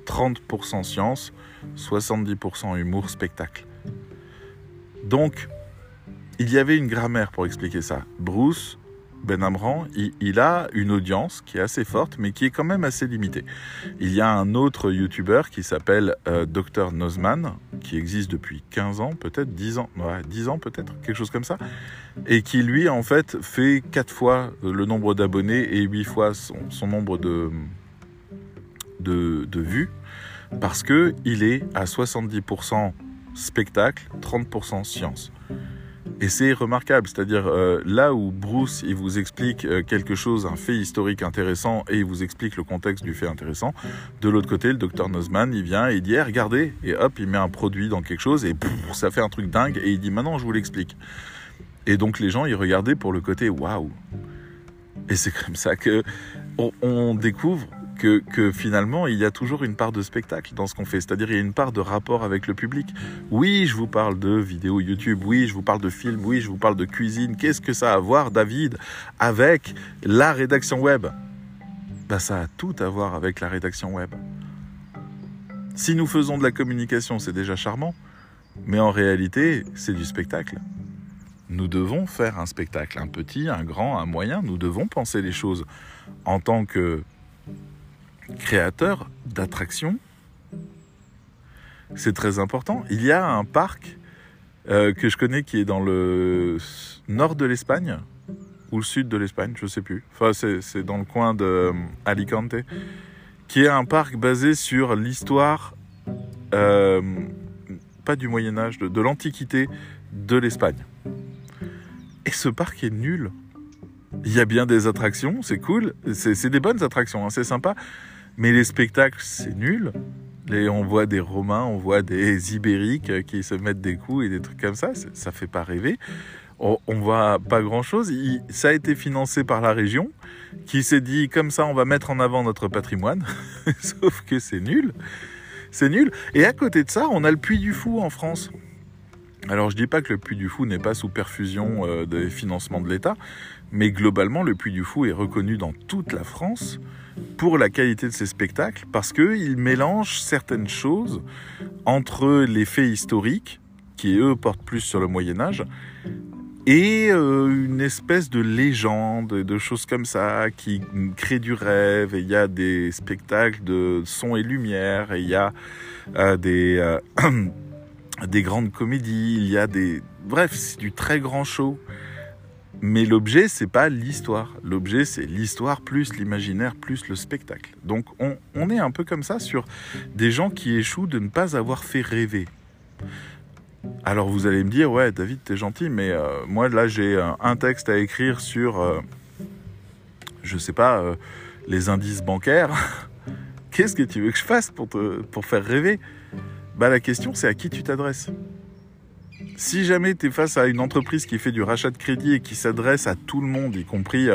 30% science, 70% humour, spectacle. Donc, il y avait une grammaire pour expliquer ça. Bruce Ben Amran, il, a une audience qui est assez forte, mais qui est quand même assez limitée. Il y a un autre YouTuber qui s'appelle euh, Dr Nozman, qui existe depuis 15 ans, peut-être 10 ans, ouais, 10 ans peut-être, quelque chose comme ça, et qui lui, en fait, fait 4 fois le nombre d'abonnés et 8 fois son, son nombre de, de, de vues, parce qu'il est à 70% spectacle, 30% science. Et c'est remarquable, c'est-à-dire euh, là où Bruce il vous explique euh, quelque chose, un fait historique intéressant, et il vous explique le contexte du fait intéressant, de l'autre côté, le docteur Nozman, il vient et il dit eh, regardez, et hop, il met un produit dans quelque chose, et ça fait un truc dingue, et il dit maintenant je vous l'explique. Et donc les gens, ils regardaient pour le côté waouh. Et c'est comme ça que on, on découvre que, finalement, il y a toujours une part de spectacle dans ce qu'on fait. C'est-à-dire, il y a une part de rapport avec le public. Oui, je vous parle de vidéos YouTube. Oui, je vous parle de films. Oui, je vous parle de cuisine. Qu'est-ce que ça a à voir, David, avec la rédaction web? Ben, Ça a tout à voir avec la rédaction web. Si nous faisons de la communication, c'est déjà charmant. Mais en réalité, c'est du spectacle. Nous devons faire un spectacle, un petit, un grand, un moyen. Nous devons penser les choses en tant que créateur d'attractions. C'est très important. Il y a un parc euh, que je connais qui est dans le nord de l'Espagne ou le sud de l'Espagne, je sais plus. Enfin, c'est dans le coin de euh, Alicante, qui est un parc basé sur l'histoire, euh, pas du Moyen Âge, de, de l'Antiquité de l'Espagne. Et ce parc est nul. Il y a bien des attractions, c'est cool, c'est des bonnes attractions, hein, c'est sympa, mais les spectacles, c'est nul. On voit des Romains, on voit des Ibériques qui se mettent des coups et des trucs comme ça. Ça fait pas rêver. On, voit pas grand chose. Il, ça a été financé par la région qui s'est dit comme ça, on va mettre en avant notre patrimoine. Sauf que c'est nul. C'est nul. Et à côté de ça, on a le Puy du Fou en France. Alors je dis pas que le Puy du Fou n'est pas sous perfusion euh, des financements de l'État, mais globalement le Puy du Fou est reconnu dans toute la France pour la qualité de ses spectacles parce qu'il mélange certaines choses entre les faits historiques, qui eux portent plus sur le Moyen Âge, et euh, une espèce de légende, de choses comme ça, qui crée du rêve, et il y a des spectacles de son et lumière, et il y a euh, des, euh, des grandes comédies, il y a des... Bref, c'est du très grand show. Mais l'objet, c'est pas l'histoire. L'objet, c'est l'histoire plus l'imaginaire plus le spectacle. Donc on, est un peu comme ça sur des gens qui échouent de ne pas avoir fait rêver. Alors vous allez me dire, ouais, David, t'es gentil, mais euh, moi là j'ai un texte à écrire sur, euh, je sais pas, euh, les indices bancaires. Qu'est-ce que tu veux que je fasse pour te, pour faire rêver? Bah la question c'est à qui tu t'adresses. Si jamais tu es face à une entreprise qui fait du rachat de crédit et qui s'adresse à tout le monde, y compris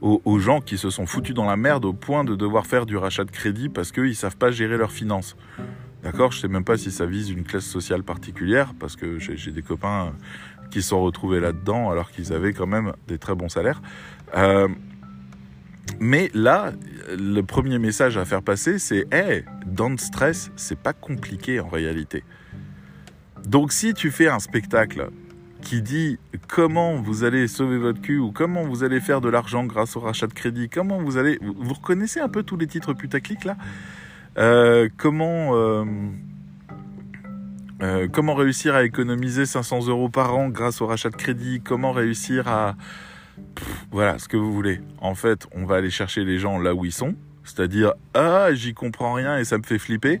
aux, aux, gens qui se sont foutus dans la merde au point de devoir faire du rachat de crédit parce qu'ils savent pas gérer leurs finances. D'accord? Je sais même pas si ça vise une classe sociale particulière, parce que j'ai des copains qui se sont retrouvés là-dedans alors qu'ils avaient quand même des très bons salaires. Euh, mais là, le premier message à faire passer, c'est Hey, dans stress, c'est pas compliqué en réalité. Donc si tu fais un spectacle qui dit comment vous allez sauver votre cul ou comment vous allez faire de l'argent grâce au rachat de crédit, comment vous allez... Vous reconnaissez un peu tous les titres putaclic là? Euh, comment, euh, euh, comment réussir à économiser 500 euros par an grâce au rachat de crédit? Comment réussir à... voilà, ce que vous voulez. En fait, on va aller chercher les gens là où ils sont. C'est-à-dire, ah, j'y comprends rien et ça me fait flipper.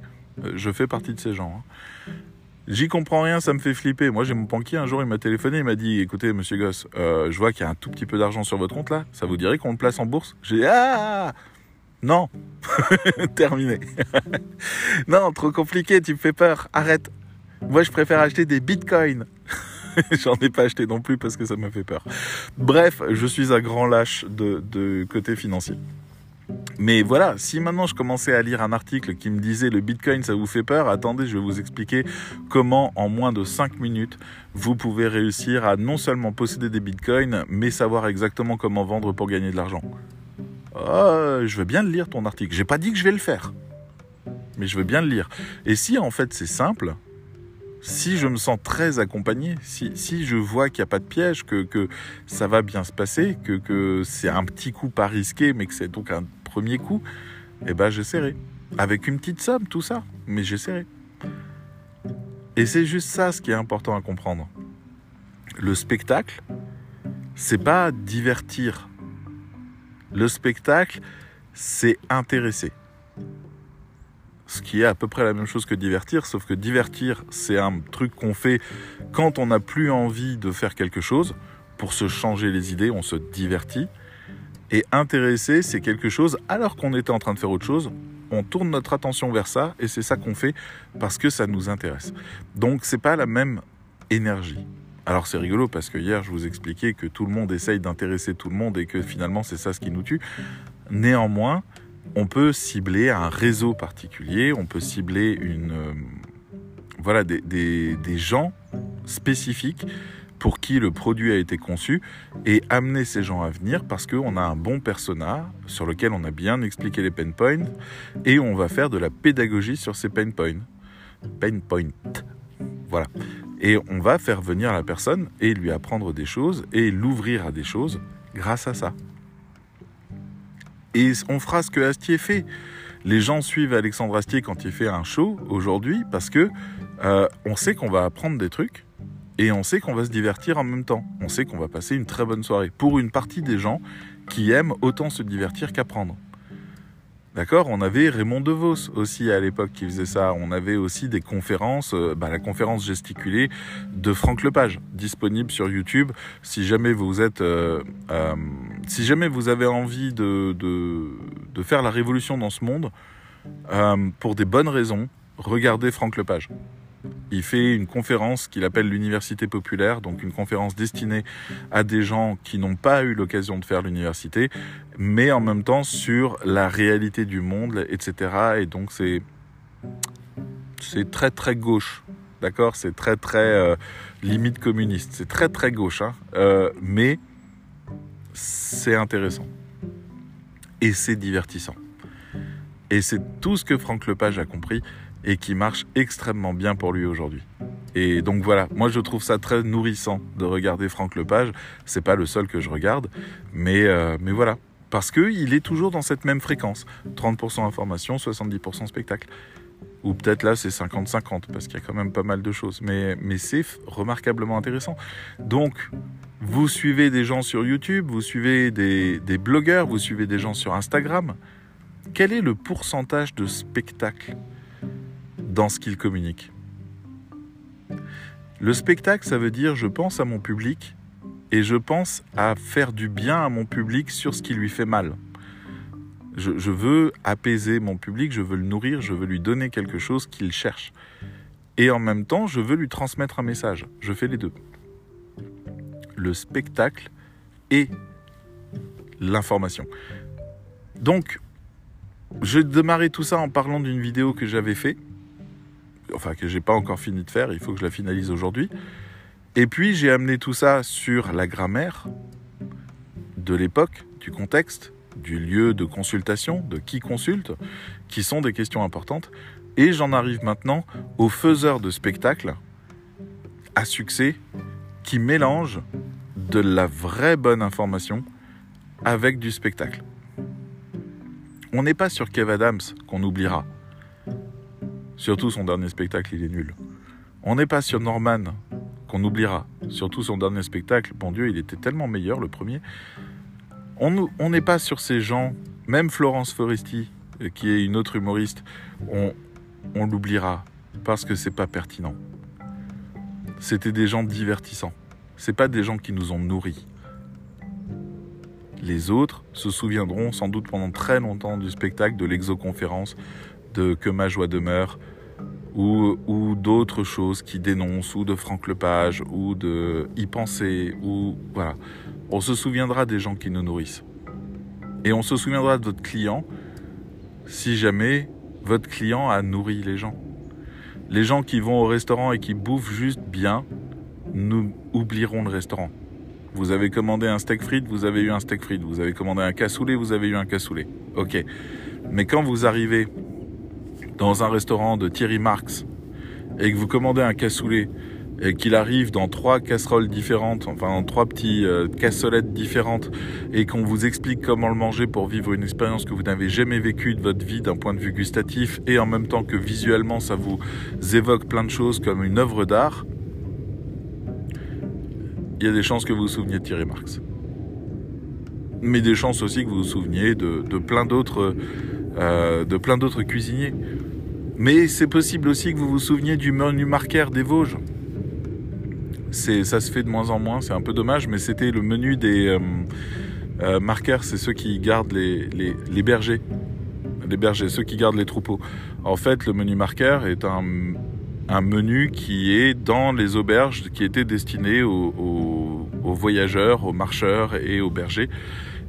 Je fais partie de ces gens. Hein. J'y comprends rien, ça me fait flipper. Moi, j'ai mon banquier, un jour, il m'a téléphoné, il m'a dit, écoutez, monsieur Goss, je vois qu'il y a un tout petit peu d'argent sur votre compte là, ça vous dirait qu'on le place en bourse? J'ai dit, ah non. Terminé. non, trop compliqué, tu me fais peur. Arrête. Moi, je préfère acheter des bitcoins. J'en ai pas acheté non plus parce que ça me fait peur. Bref, je suis un grand lâche de, côté financier. Mais voilà, si maintenant je commençais à lire un article qui me disait le Bitcoin ça vous fait peur, attendez, je vais vous expliquer comment en moins de 5 minutes vous pouvez réussir à non seulement posséder des Bitcoins, mais savoir exactement comment vendre pour gagner de l'argent. Oh, je veux bien lire ton article. J'ai pas dit que je vais le faire, mais je veux bien le lire. Et si en fait c'est simple, si je me sens très accompagné, si, je vois qu'il n'y a pas de piège, que, que, ça va bien se passer, que, que c'est un petit coup pas risqué, mais que c'est donc un premier coup, eh ben j'essaierai. Avec une petite somme, tout ça, mais j'essaierai. Et c'est juste ça ce qui est important à comprendre. Le spectacle, c'est pas divertir le spectacle, c'est intéresser. Ce qui est à peu près la même chose que divertir, sauf que divertir, c'est un truc qu'on fait quand on n'a plus envie de faire quelque chose. Pour se changer les idées, on se divertit. Et intéresser, c'est quelque chose, alors qu'on était en train de faire autre chose, on tourne notre attention vers ça et c'est ça qu'on fait parce que ça nous intéresse. Donc c'est pas la même énergie. Alors c'est rigolo parce que hier je vous expliquais que tout le monde essaye d'intéresser tout le monde et que finalement c'est ça ce qui nous tue. Néanmoins, on peut cibler un réseau particulier, on peut cibler une, euh, voilà, des, des, gens spécifiques pour qui le produit a été conçu et amener ces gens à venir parce qu'on a un bon persona sur lequel on a bien expliqué les pain points et on va faire de la pédagogie sur ces pain points. Pain points. Voilà. Et on va faire venir la personne et lui apprendre des choses et l'ouvrir à des choses grâce à ça. Et on fera ce que Astier fait. Les gens suivent Alexandre Astier quand il fait un show aujourd'hui parce que euh, on sait qu'on va apprendre des trucs et on sait qu'on va se divertir en même temps. On sait qu'on va passer une très bonne soirée. Pour une partie des gens qui aiment autant se divertir qu'apprendre. D'accord? On avait Raymond DeVos aussi à l'époque qui faisait ça. On avait aussi des conférences, euh, bah, la conférence gesticulée de Franck Lepage, disponible sur YouTube. Si jamais vous êtes, euh, si jamais vous avez envie de, de, de, faire la révolution dans ce monde, pour des bonnes raisons, regardez Franck Lepage. Il fait une conférence qu'il appelle l'université populaire, donc une conférence destinée à des gens qui n'ont pas eu l'occasion de faire l'université, mais en même temps sur la réalité du monde, etc. Et donc c'est c'est très très gauche, d'accord? C'est très très euh, limite communiste, c'est très très gauche, hein euh, mais c'est intéressant et c'est divertissant. Et c'est tout ce que Franck Lepage a compris et qui marche extrêmement bien pour lui aujourd'hui. Et donc voilà, moi je trouve ça très nourrissant de regarder Franck Lepage. C'est pas le seul que je regarde, mais, euh, mais voilà. Parce qu'il est toujours dans cette même fréquence. 30% information, 70% spectacle. Ou peut-être là c'est 50-50, parce qu'il y a quand même pas mal de choses. Mais, mais c'est remarquablement intéressant. Donc, vous suivez des gens sur YouTube, vous suivez des, blogueurs, vous suivez des gens sur Instagram. Quel est le pourcentage de spectacle dans ce qu'il communique. Le spectacle, ça veut dire je pense à mon public et je pense à faire du bien à mon public sur ce qui lui fait mal. Je, veux apaiser mon public, je veux le nourrir, je veux lui donner quelque chose qu'il cherche. Et en même temps, je veux lui transmettre un message. Je fais les deux. Le spectacle et l'information. Donc, je démarrer tout ça en parlant d'une vidéo que j'avais fait, enfin que j'ai pas encore fini de faire, il faut que je la finalise aujourd'hui. Et puis j'ai amené tout ça sur la grammaire de l'époque, du contexte, du lieu de consultation, de qui consulte, qui sont des questions importantes. Et j'en arrive maintenant aux faiseurs de spectacles à succès qui mélangent de la vraie bonne information avec du spectacle. On n'est pas sur Kev Adams qu'on oubliera. Surtout son dernier spectacle, il est nul. On n'est pas sur Norman qu'on oubliera. Surtout son dernier spectacle, bon Dieu, il était tellement meilleur le premier. On n'est pas sur ces gens, même Florence Foresti, euh, qui est une autre humoriste, on, on l'oubliera parce que c'est pas pertinent. C'était des gens divertissants. C'est pas des gens qui nous ont nourris. Les autres se souviendront sans doute pendant très longtemps du spectacle de l'exoconférence de Que ma joie demeure ou, d'autres choses qui dénoncent ou de Franck Lepage ou de y penser ou voilà. On se souviendra des gens qui nous nourrissent. Et on se souviendra de votre client si jamais votre client a nourri les gens. Les gens qui vont au restaurant et qui bouffent juste bien, nous oublierons le restaurant. Vous avez commandé un steak frites, vous avez eu un steak frites. Vous avez commandé un cassoulet, vous avez eu un cassoulet. Ok. Mais quand vous arrivez dans un restaurant de Thierry Marx et que vous commandez un cassoulet et qu'il arrive dans trois casseroles différentes, enfin trois petits euh, cassolettes différentes, et qu'on vous explique comment le manger pour vivre une expérience que vous n'avez jamais vécue de votre vie d'un point de vue gustatif, et en même temps que visuellement ça vous évoque plein de choses comme une œuvre d'art, il y a des chances que vous vous souveniez de Thierry Marx. Mais des chances aussi que vous vous souveniez de, plein d'autres euh, de plein d'autres cuisiniers. Mais c'est possible aussi que vous vous souveniez du menu marqueur des Vosges ça se fait de moins en moins, c'est un peu dommage, mais c'était le menu des euh, euh, marqueurs, c'est ceux qui gardent les, les, bergers, les bergers, ceux qui gardent les troupeaux. En fait, le menu marqueur est un, un menu qui est dans les auberges, qui était destiné aux, aux voyageurs, aux marcheurs et aux bergers,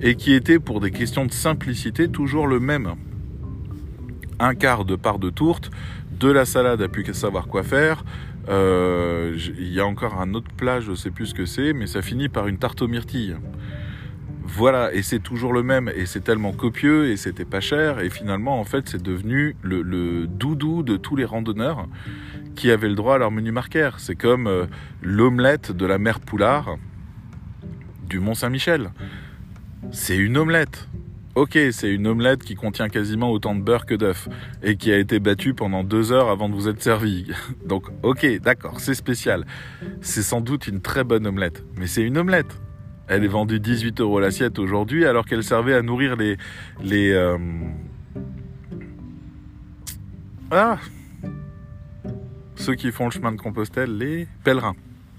et qui était pour des questions de simplicité toujours le même. Un quart de part de tourte, de la salade à plus savoir quoi faire, il y a encore un autre plat, je sais plus ce que c'est, mais ça finit par une tarte aux myrtilles. Voilà, et c'est toujours le même, et c'est tellement copieux, et c'était pas cher, et finalement, en fait, c'est devenu le, doudou de tous les randonneurs qui avaient le droit à leur menu marqueur. C'est comme euh, l'omelette de la mère Poulard du Mont Saint-Michel. C'est une omelette. Ok, c'est une omelette qui contient quasiment autant de beurre que d'œufs et qui a été battue pendant deux heures avant de vous être servie. Donc, ok, d'accord, c'est spécial. C'est sans doute une très bonne omelette, mais c'est une omelette. Elle est vendue 18 euros l'assiette aujourd'hui alors qu'elle servait à nourrir les les euh, ah ceux qui font le chemin de Compostelle, les pèlerins.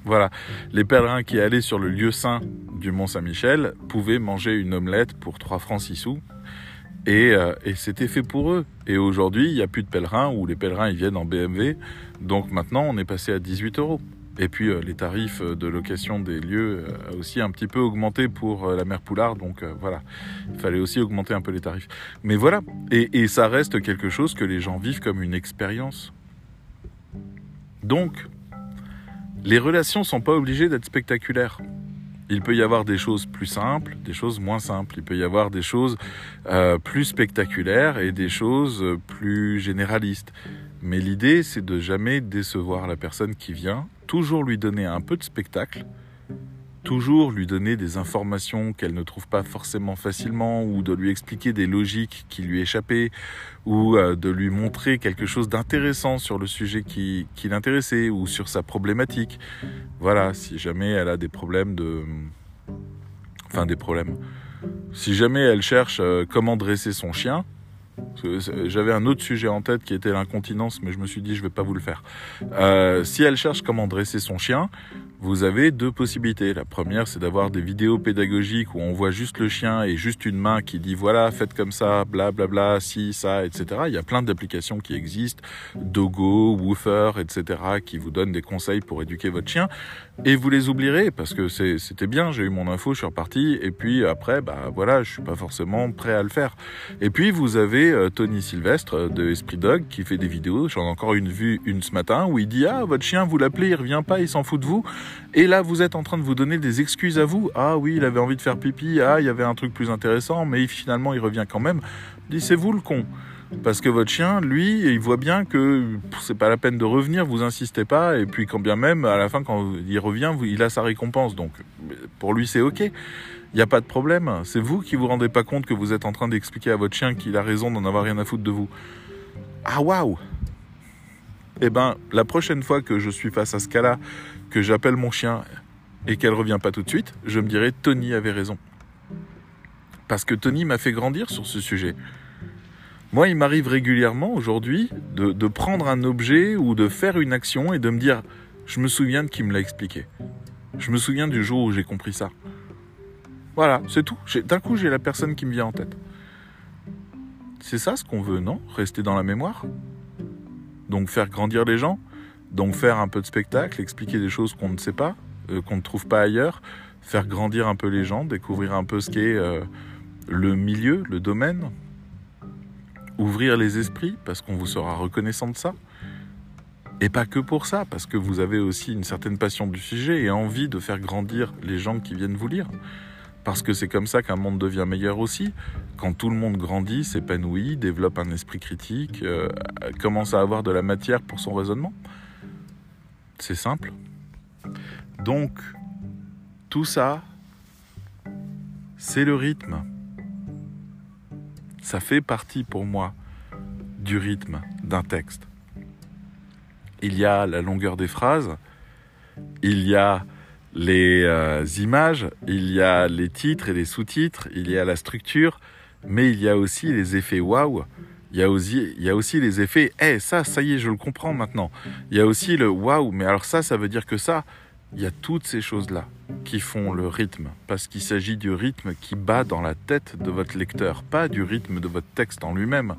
Voilà, les pèlerins qui allaient sur le lieu saint du Mont Saint-Michel pouvaient manger une omelette pour 3 francs 6 sous. Euh, et, c'était fait pour eux. Et aujourd'hui, il n'y a plus de pèlerins ou les pèlerins ils viennent en BMW. Donc maintenant, on est passé à 18 euros. Et puis euh, les tarifs de location des lieux euh, aussi un petit peu augmenté pour la mer Poulard. Donc voilà, il fallait aussi augmenter un peu les tarifs. Mais voilà, et ça reste quelque chose que les gens vivent comme une expérience. Donc, les relations sont pas obligées d'être spectaculaires. Il peut y avoir des choses plus simples, des choses moins simples. Il peut y avoir des choses euh, plus spectaculaires et des choses plus généralistes. Mais l'idée, c'est de jamais décevoir la personne qui vient, toujours lui donner un peu de spectacle, toujours lui donner des informations qu'elle ne trouve pas forcément facilement ou de lui expliquer des logiques qui lui échappaient ou euh, de lui montrer quelque chose d'intéressant sur le sujet qui, l'intéressait ou sur sa problématique. Voilà, si jamais elle a des problèmes de... Enfin des problèmes. Si jamais elle cherche euh, comment dresser son chien, J'avais un autre sujet en tête qui était l'incontinence, mais je me suis dit je vais pas vous le faire. Euh, si elle cherche comment dresser son chien, vous avez deux possibilités. La première, c'est d'avoir des vidéos pédagogiques où on voit juste le chien et juste une main qui dit voilà, faites comme ça, bla bla bla, si, ça, etc. Il y a plein d'applications qui existent, Dogo, Woofer, etc., qui vous donnent des conseils pour éduquer votre chien. Et vous les oublierez parce que c'était bien, j'ai eu mon info, je suis reparti. Et puis après, bah voilà, je suis pas forcément prêt à le faire. Et puis vous avez euh, Tony Sylvestre de Esprit Dog qui fait des vidéos. J'en ai encore une vue une ce matin où il dit ah votre chien vous l'appelez, il revient pas, il s'en fout de vous. Et là, vous êtes en train de vous donner des excuses à vous. Ah oui, il avait envie de faire pipi. Ah, il y avait un truc plus intéressant, mais finalement, il revient quand même. Dis, c'est vous le con. Parce que votre chien, lui, il voit bien que c'est pas la peine de revenir, vous insistez pas, et puis quand bien même, à la fin, quand il revient, il a sa récompense. Donc, pour lui, c'est ok. Il n'y a pas de problème. C'est vous qui vous rendez pas compte que vous êtes en train d'expliquer à votre chien qu'il a raison d'en avoir rien à foutre de vous. Ah waouh Eh ben, la prochaine fois que je suis face à ce cas-là, que j'appelle mon chien et qu'elle revient pas tout de suite, je me dirais Tony avait raison. Parce que Tony m'a fait grandir sur ce sujet. Moi, il m'arrive régulièrement aujourd'hui de, prendre un objet ou de faire une action et de me dire, je me souviens de qui me l'a expliqué. Je me souviens du jour où j'ai compris ça. Voilà, c'est tout. D'un coup, j'ai la personne qui me vient en tête. C'est ça ce qu'on veut, non? Rester dans la mémoire? Donc faire grandir les gens? Donc faire un peu de spectacle, expliquer des choses qu'on ne sait pas, euh, qu'on ne trouve pas ailleurs, faire grandir un peu les gens, découvrir un peu ce qu'est euh, le milieu, le domaine, ouvrir les esprits parce qu'on vous sera reconnaissant de ça. Et pas que pour ça, parce que vous avez aussi une certaine passion du sujet et envie de faire grandir les gens qui viennent vous lire. Parce que c'est comme ça qu'un monde devient meilleur aussi. Quand tout le monde grandit, s'épanouit, développe un esprit critique, euh, commence à avoir de la matière pour son raisonnement. C'est simple. Donc, tout ça, c'est le rythme. Ça fait partie pour moi du rythme d'un texte. Il y a la longueur des phrases, il y a les euh, images, il y a les titres et les sous-titres, il y a la structure, mais il y a aussi les effets waouh il y a aussi, il les effets, eh, ça, ça y est, je le comprends maintenant. Il y a aussi le waouh, mais alors ça, ça veut dire que ça. Il y a toutes ces choses-là qui font le rythme, parce qu'il s'agit du rythme qui bat dans la tête de votre lecteur, pas du rythme de votre texte en lui-même.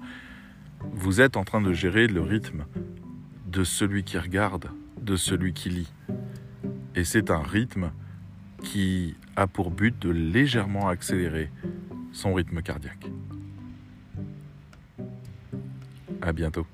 Vous êtes en train de gérer le rythme de celui qui regarde, de celui qui lit. Et c'est un rythme qui a pour but de légèrement accélérer son rythme cardiaque. À bientôt.